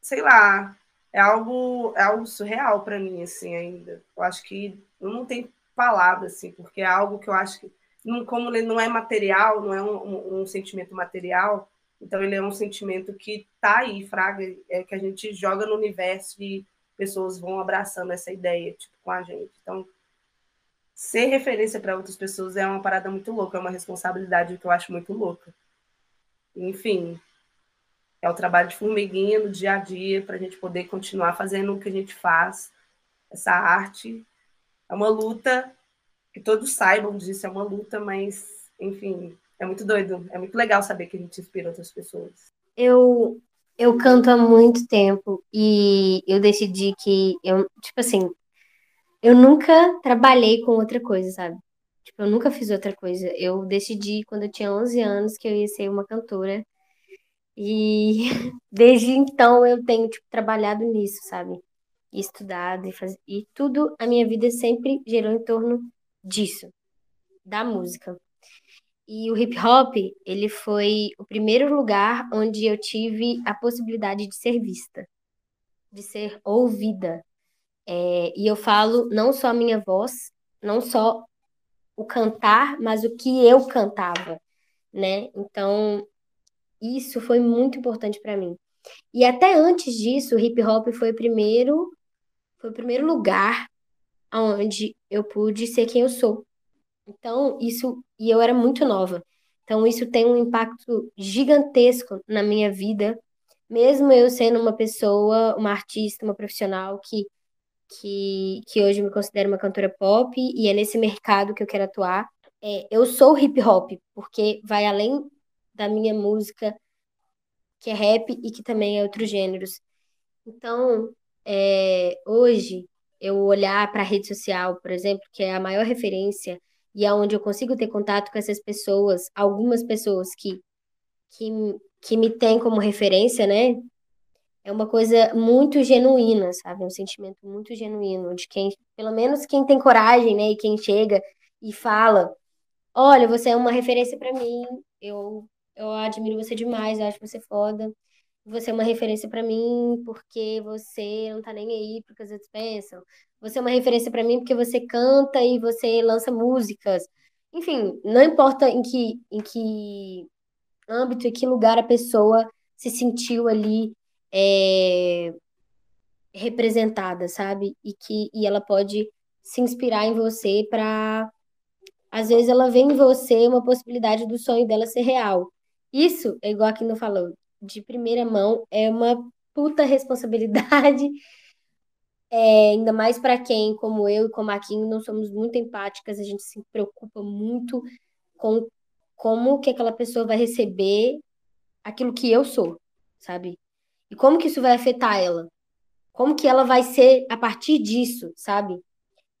sei lá, é algo, é algo surreal para mim, assim, ainda. Eu acho que eu não tenho palavras, assim, porque é algo que eu acho que, como ele não é material, não é um, um, um sentimento material, então ele é um sentimento que tá aí, fraga, é que a gente joga no universo e pessoas vão abraçando essa ideia, tipo, com a gente. Então, ser referência para outras pessoas é uma parada muito louca, é uma responsabilidade que eu acho muito louca. Enfim, é o trabalho de formiguinha no dia a dia para a gente poder continuar fazendo o que a gente faz. Essa arte é uma luta, que todos saibam disso, é uma luta, mas, enfim, é muito doido. É muito legal saber que a gente inspira outras pessoas. Eu, eu canto há muito tempo e eu decidi que eu, tipo assim, eu nunca trabalhei com outra coisa, sabe? Tipo, eu nunca fiz outra coisa. Eu decidi quando eu tinha 11 anos que eu ia ser uma cantora. E desde então eu tenho tipo trabalhado nisso, sabe? E estudado e faz... e tudo a minha vida sempre gerou em torno disso, da música. E o hip hop, ele foi o primeiro lugar onde eu tive a possibilidade de ser vista, de ser ouvida. É, e eu falo não só a minha voz, não só o cantar, mas o que eu cantava, né? Então, isso foi muito importante para mim. E até antes disso, o hip hop foi o primeiro foi o primeiro lugar onde eu pude ser quem eu sou, então, isso, e eu era muito nova. Então, isso tem um impacto gigantesco na minha vida, mesmo eu sendo uma pessoa, uma artista, uma profissional que, que, que hoje me considero uma cantora pop e é nesse mercado que eu quero atuar. É, eu sou hip hop, porque vai além da minha música, que é rap e que também é outros gêneros. Então, é, hoje, eu olhar para a rede social, por exemplo, que é a maior referência e aonde eu consigo ter contato com essas pessoas, algumas pessoas que, que, que me têm como referência, né? É uma coisa muito genuína, sabe? Um sentimento muito genuíno de quem, pelo menos quem tem coragem, né? E quem chega e fala: Olha, você é uma referência para mim, eu, eu admiro você demais, eu acho você foda. Você é uma referência para mim porque você não tá nem aí porque os outros pensam. Você é uma referência para mim porque você canta e você lança músicas. Enfim, não importa em que, em que âmbito e que lugar a pessoa se sentiu ali é, representada, sabe? E que e ela pode se inspirar em você para às vezes ela vê em você uma possibilidade do sonho dela ser real. Isso, é igual a não falou, de primeira mão, é uma puta responsabilidade é, ainda mais para quem, como eu e como a Kim, não somos muito empáticas, a gente se preocupa muito com como que aquela pessoa vai receber aquilo que eu sou, sabe? E como que isso vai afetar ela? Como que ela vai ser a partir disso, sabe?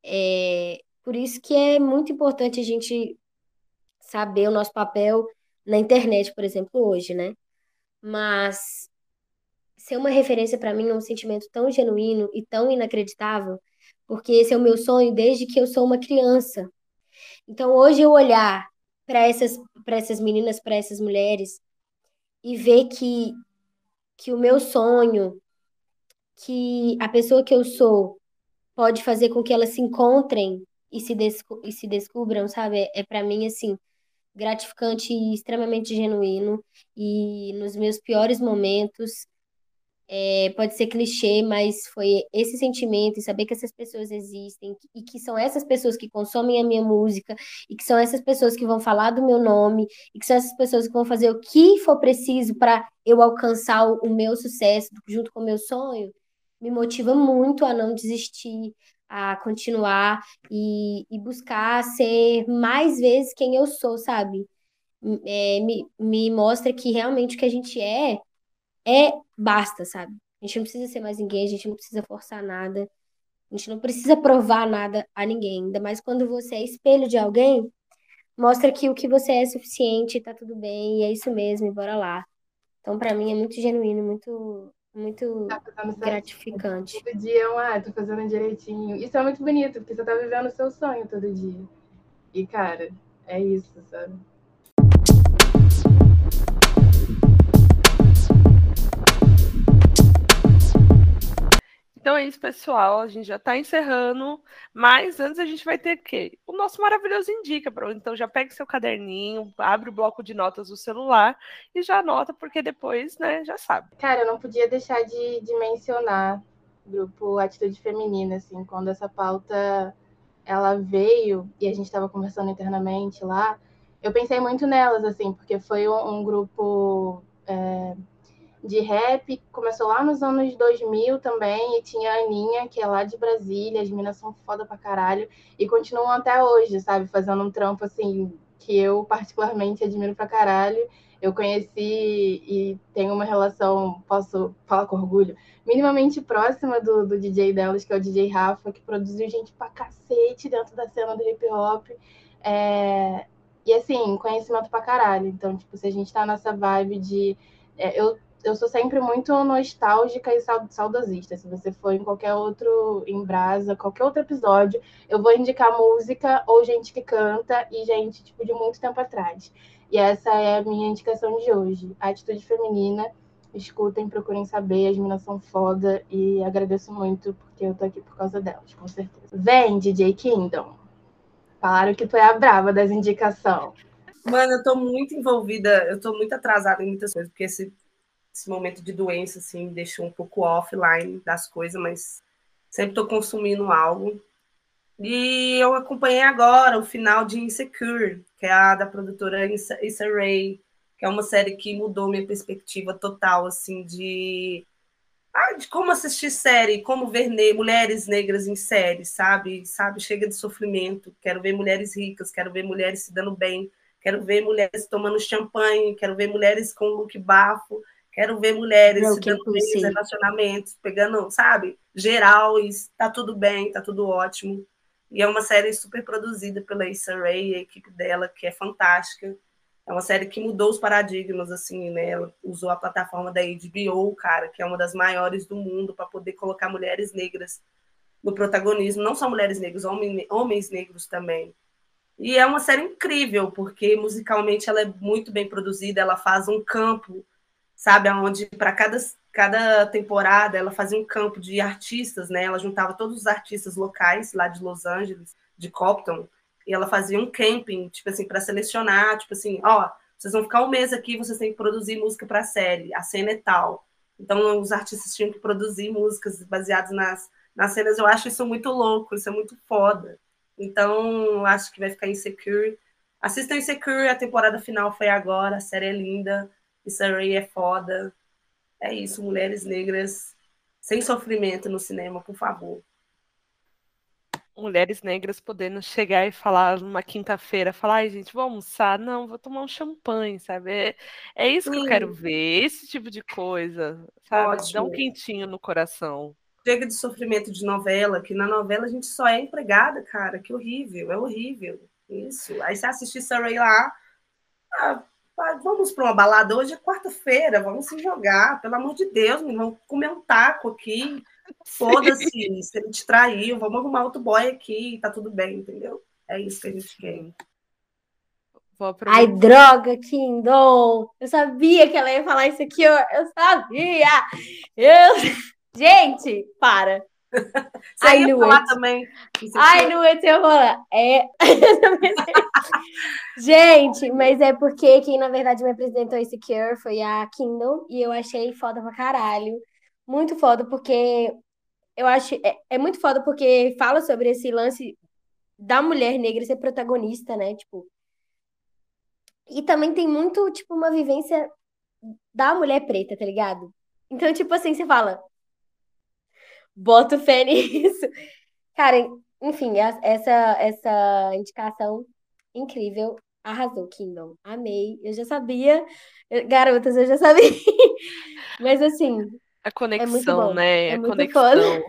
É, por isso que é muito importante a gente saber o nosso papel na internet, por exemplo, hoje, né? Mas ser uma referência para mim é um sentimento tão genuíno e tão inacreditável, porque esse é o meu sonho desde que eu sou uma criança. Então, hoje eu olhar para essas para essas meninas, para essas mulheres e ver que que o meu sonho, que a pessoa que eu sou pode fazer com que elas se encontrem e se, desco e se descubram, sabe? É, é para mim assim gratificante e extremamente genuíno e nos meus piores momentos é, pode ser clichê, mas foi esse sentimento e saber que essas pessoas existem e que são essas pessoas que consomem a minha música e que são essas pessoas que vão falar do meu nome e que são essas pessoas que vão fazer o que for preciso para eu alcançar o, meu sucesso junto com o meu sonho, me motiva muito a não desistir, a continuar e, e buscar ser mais vezes quem eu sou, sabe? É, me, me mostra que realmente o que a gente é é basta, sabe? A gente não precisa ser mais ninguém, a gente não precisa forçar nada, a gente não precisa provar nada a ninguém, ainda mais quando você é espelho de alguém, mostra que o que você é suficiente, tá tudo bem, e é isso mesmo, e bora lá. Então, para mim é muito genuíno, muito muito Tá fazendo certinho. gratificante. Todo dia, um, ah, tô fazendo direitinho. Isso é muito bonito, porque você tá vivendo o seu sonho todo dia. E, cara, é isso, sabe? Então é isso, pessoal. A gente já está encerrando, mas antes a gente vai ter o quê? O nosso maravilhoso Indica. Então já pega seu caderninho, abre o bloco de notas do celular e já anota, porque depois, né, já sabe. Cara, eu não podia deixar de, de mencionar o grupo Atitude Feminina, assim, quando essa pauta ela veio e a gente estava conversando internamente lá, eu pensei muito nelas, assim, porque foi um, um grupo é, de rap, começou lá nos anos 2000 também, e tinha a Aninha, que é lá de Brasília, as meninas são foda pra caralho, e continuam até hoje, sabe, fazendo um trampo, assim, que eu particularmente admiro pra caralho. Eu conheci e tenho uma relação, posso falar com orgulho, minimamente próxima do, do DJ delas, que é o DJ Rafa, que produziu gente pra cacete dentro da cena do hip hop. É... E assim, conhecimento pra caralho. Então, tipo, se a gente tá nessa vibe de. É, eu eu sou sempre muito nostálgica e saudosista. Se você for em qualquer outro em brasa, qualquer outro episódio, eu vou indicar música ou gente que canta e gente tipo de muito tempo atrás. E essa é a minha indicação de hoje. Atitude feminina. Escutem, procurem saber, as meninas são foda e agradeço muito porque eu tô aqui por causa delas, com certeza. Vem, DJ Kingdom. Falaram que tu é a brava das indicações. Mano, eu tô muito envolvida, eu tô muito atrasada em muitas coisas, porque esse esse momento de doença assim me deixou um pouco offline das coisas, mas sempre estou consumindo algo. E eu acompanhei agora o final de Insecure, que é a da produtora Issa Rae, que é uma série que mudou minha perspectiva total assim de ah, de como assistir série, como ver ne mulheres negras em série, sabe? Sabe, chega de sofrimento. Quero ver mulheres ricas, quero ver mulheres se dando bem, quero ver mulheres tomando champanhe, quero ver mulheres com look bafo Quero ver mulheres Não, se dando bem nos relacionamentos, pegando, sabe, geral, e tá tudo bem, tá tudo ótimo. E é uma série super produzida pela Issa Rae, a equipe dela, que é fantástica. É uma série que mudou os paradigmas, assim, né? Ela usou a plataforma da HBO, cara, que é uma das maiores do mundo, para poder colocar mulheres negras no protagonismo. Não só mulheres negras, homens, homens negros também. E é uma série incrível, porque musicalmente ela é muito bem produzida, ela faz um campo sabe? Onde para cada, cada temporada ela fazia um campo de artistas, né? Ela juntava todos os artistas locais lá de Los Angeles, de Compton, e ela fazia um camping, tipo assim, para selecionar, tipo assim, ó, vocês vão ficar um mês aqui, vocês têm que produzir música para a série, a cena é tal. Então os artistas tinham que produzir músicas baseadas nas, nas cenas. Eu acho isso muito louco, isso é muito foda. Então, acho que vai ficar Insecure. Assistam Insecure, a temporada final foi agora, a série é linda. Issa Rae é foda. É isso, mulheres negras sem sofrimento no cinema, por favor. Mulheres negras podendo chegar e falar numa quinta-feira, falar, ai, gente, vou almoçar? Não, vou tomar um champanhe, sabe? É, é isso Sim. que eu quero ver, esse tipo de coisa, sabe? Ótimo. Dá um quentinho no coração. Chega de sofrimento de novela, que na novela a gente só é empregada, cara, que horrível, é horrível. Isso. Aí você assiste Ray lá, ah, Vamos para uma balada hoje é quarta-feira, vamos se jogar, pelo amor de Deus, vamos comer um taco aqui. Foda-se, se ele te traiu, vamos arrumar outro boy aqui, tá tudo bem, entendeu? É isso que a gente quer. Ai, droga, Kindle! Eu sabia que ela ia falar isso aqui, eu, eu sabia! Eu... Gente, para! Você I ia falar it. também. Ai, não ter falar. É. Gente, mas é porque quem na verdade me apresentou esse Cure foi a Kindle e eu achei foda pra caralho. Muito foda, porque eu acho. É, é muito foda porque fala sobre esse lance da mulher negra ser protagonista, né? Tipo. E também tem muito, tipo, uma vivência da mulher preta, tá ligado? Então, tipo assim, você fala, boto fé nisso. Cara, enfim, essa, essa indicação incrível. Arrasou, Kingdom. Amei. Eu já sabia. Garotas, eu já sabia. Mas assim. A conexão, é muito bom. né? É a conexão.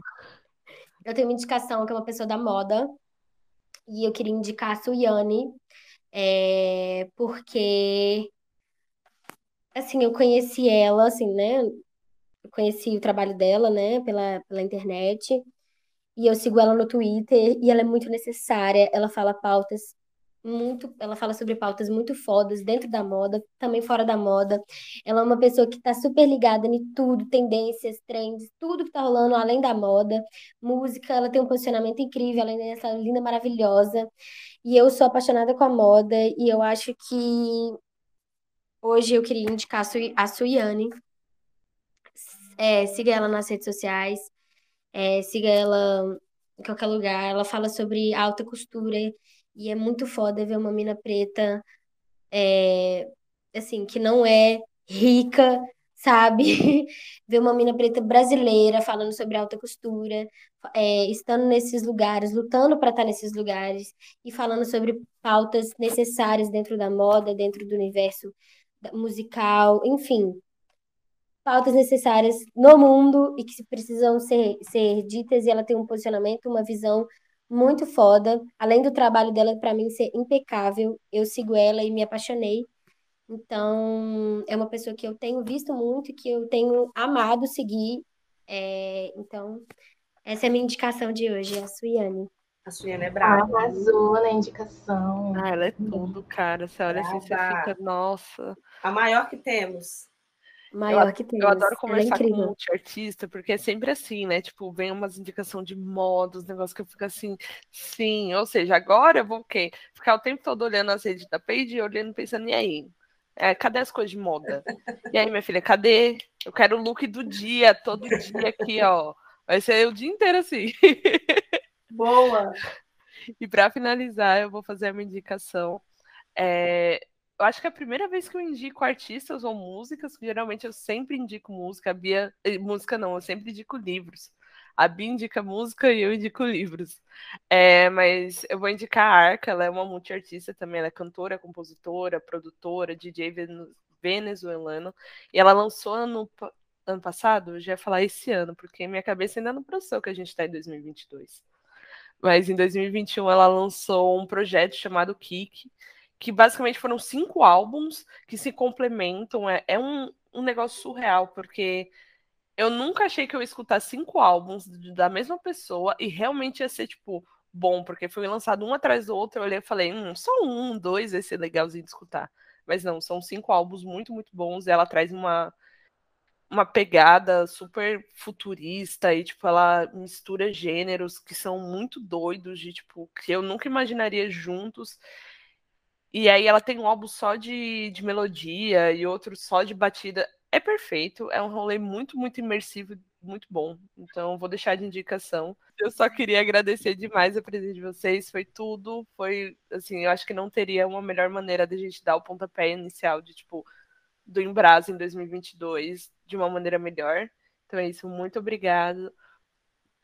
Eu tenho uma indicação que é uma pessoa da moda. E eu queria indicar a Suyane. É, porque assim, eu conheci ela, assim, né? Conheci o trabalho dela, né, pela, pela internet. E eu sigo ela no Twitter e ela é muito necessária. Ela fala pautas muito, ela fala sobre pautas muito fodas dentro da moda, também fora da moda. Ela é uma pessoa que está super ligada em tudo, tendências, trends, tudo que está rolando além da moda, música, ela tem um posicionamento incrível, além dessa linda, maravilhosa. E eu sou apaixonada com a moda e eu acho que hoje eu queria indicar a Suiane. É, siga ela nas redes sociais, é, siga ela em qualquer lugar. Ela fala sobre alta costura e é muito foda ver uma mina preta, é, assim, que não é rica, sabe? ver uma mina preta brasileira falando sobre alta costura, é, estando nesses lugares, lutando para estar nesses lugares e falando sobre pautas necessárias dentro da moda, dentro do universo musical, enfim, pautas necessárias no mundo e que precisam ser, ser ditas e ela tem um posicionamento, uma visão muito foda. Além do trabalho dela, para mim, ser impecável, eu sigo ela e me apaixonei. Então, é uma pessoa que eu tenho visto muito, que eu tenho amado seguir. É, então, essa é a minha indicação de hoje, a Suiane. A Suiane é brava. Arrasou na indicação. Ah, ela é tudo, cara. Você olha assim, você fica, nossa. A maior que temos. Maior eu, que temos. Eu adoro é conversar é com um artista, porque é sempre assim, né? Tipo, vem umas indicação de modos, negócio que eu fico assim, sim. Ou seja, agora eu vou o quê? Ficar o tempo todo olhando as redes da page e olhando, pensando, e aí? É, cadê as coisas de moda? E aí, minha filha, cadê? Eu quero o look do dia, todo dia aqui, ó. Vai ser o dia inteiro assim. Boa! E para finalizar, eu vou fazer a minha indicação. É, eu acho que é a primeira vez que eu indico artistas ou músicas, geralmente eu sempre indico música, a Bia, eh, música não, eu sempre indico livros. A Bia indica música e eu indico livros. É, mas eu vou indicar a Arca, ela é uma multiartista também, ela é cantora, compositora, produtora, DJ venezuelano, e ela lançou ano, ano passado, eu já ia falar esse ano, porque minha cabeça ainda não processou que a gente está em 2022. Mas em 2021 ela lançou um projeto chamado Kik, que basicamente foram cinco álbuns que se complementam. É, é um, um negócio surreal, porque eu nunca achei que eu ia escutar cinco álbuns da mesma pessoa e realmente ia ser, tipo, bom, porque foi lançado um atrás do outro. Eu olhei e falei, hum, só um, dois vai ser legalzinho de escutar. Mas não, são cinco álbuns muito, muito bons. Ela traz uma, uma pegada super futurista e, tipo, ela mistura gêneros que são muito doidos, de, tipo, que eu nunca imaginaria juntos. E aí ela tem um álbum só de, de melodia e outro só de batida. É perfeito, é um rolê muito, muito imersivo, muito bom. Então vou deixar de indicação. Eu só queria agradecer demais a presença de vocês, foi tudo, foi assim, eu acho que não teria uma melhor maneira de a gente dar o pontapé inicial de tipo do Embrasa em 2022 de uma maneira melhor. Então é isso, muito obrigado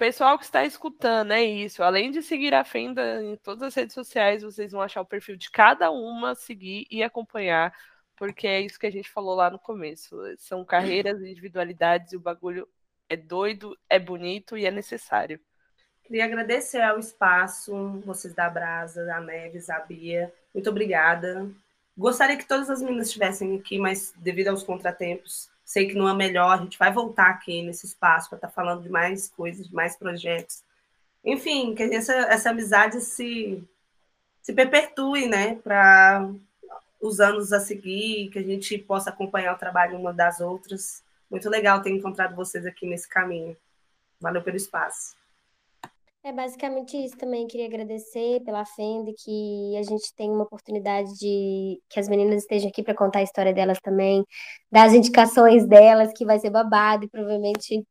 pessoal que está escutando, é isso. Além de seguir a Fenda em todas as redes sociais, vocês vão achar o perfil de cada uma, seguir e acompanhar, porque é isso que a gente falou lá no começo. São carreiras, individualidades, e o bagulho é doido, é bonito e é necessário. Queria agradecer ao espaço, vocês da Brasa, a Neves, a Bia. Muito obrigada. Gostaria que todas as meninas estivessem aqui, mas devido aos contratempos, sei que não é melhor, a gente vai voltar aqui nesse espaço para estar tá falando de mais coisas, de mais projetos. Enfim, que essa, essa amizade se, se perpetue, né, para os anos a seguir, que a gente possa acompanhar o trabalho uma das outras. Muito legal ter encontrado vocês aqui nesse caminho. Valeu pelo espaço. É basicamente isso também. Queria agradecer pela Fenda, que a gente tem uma oportunidade de que as meninas estejam aqui para contar a história delas também, dar as indicações delas, que vai ser babado e provavelmente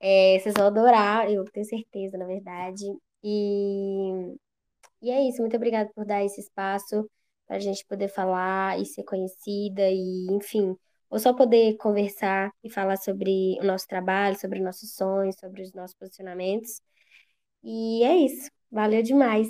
é, vocês vão adorar, eu tenho certeza, na verdade. E, e é isso. Muito obrigada por dar esse espaço para a gente poder falar e ser conhecida e, enfim, ou só poder conversar e falar sobre o nosso trabalho, sobre nossos sonhos, sobre os nossos posicionamentos. E é isso. Valeu demais.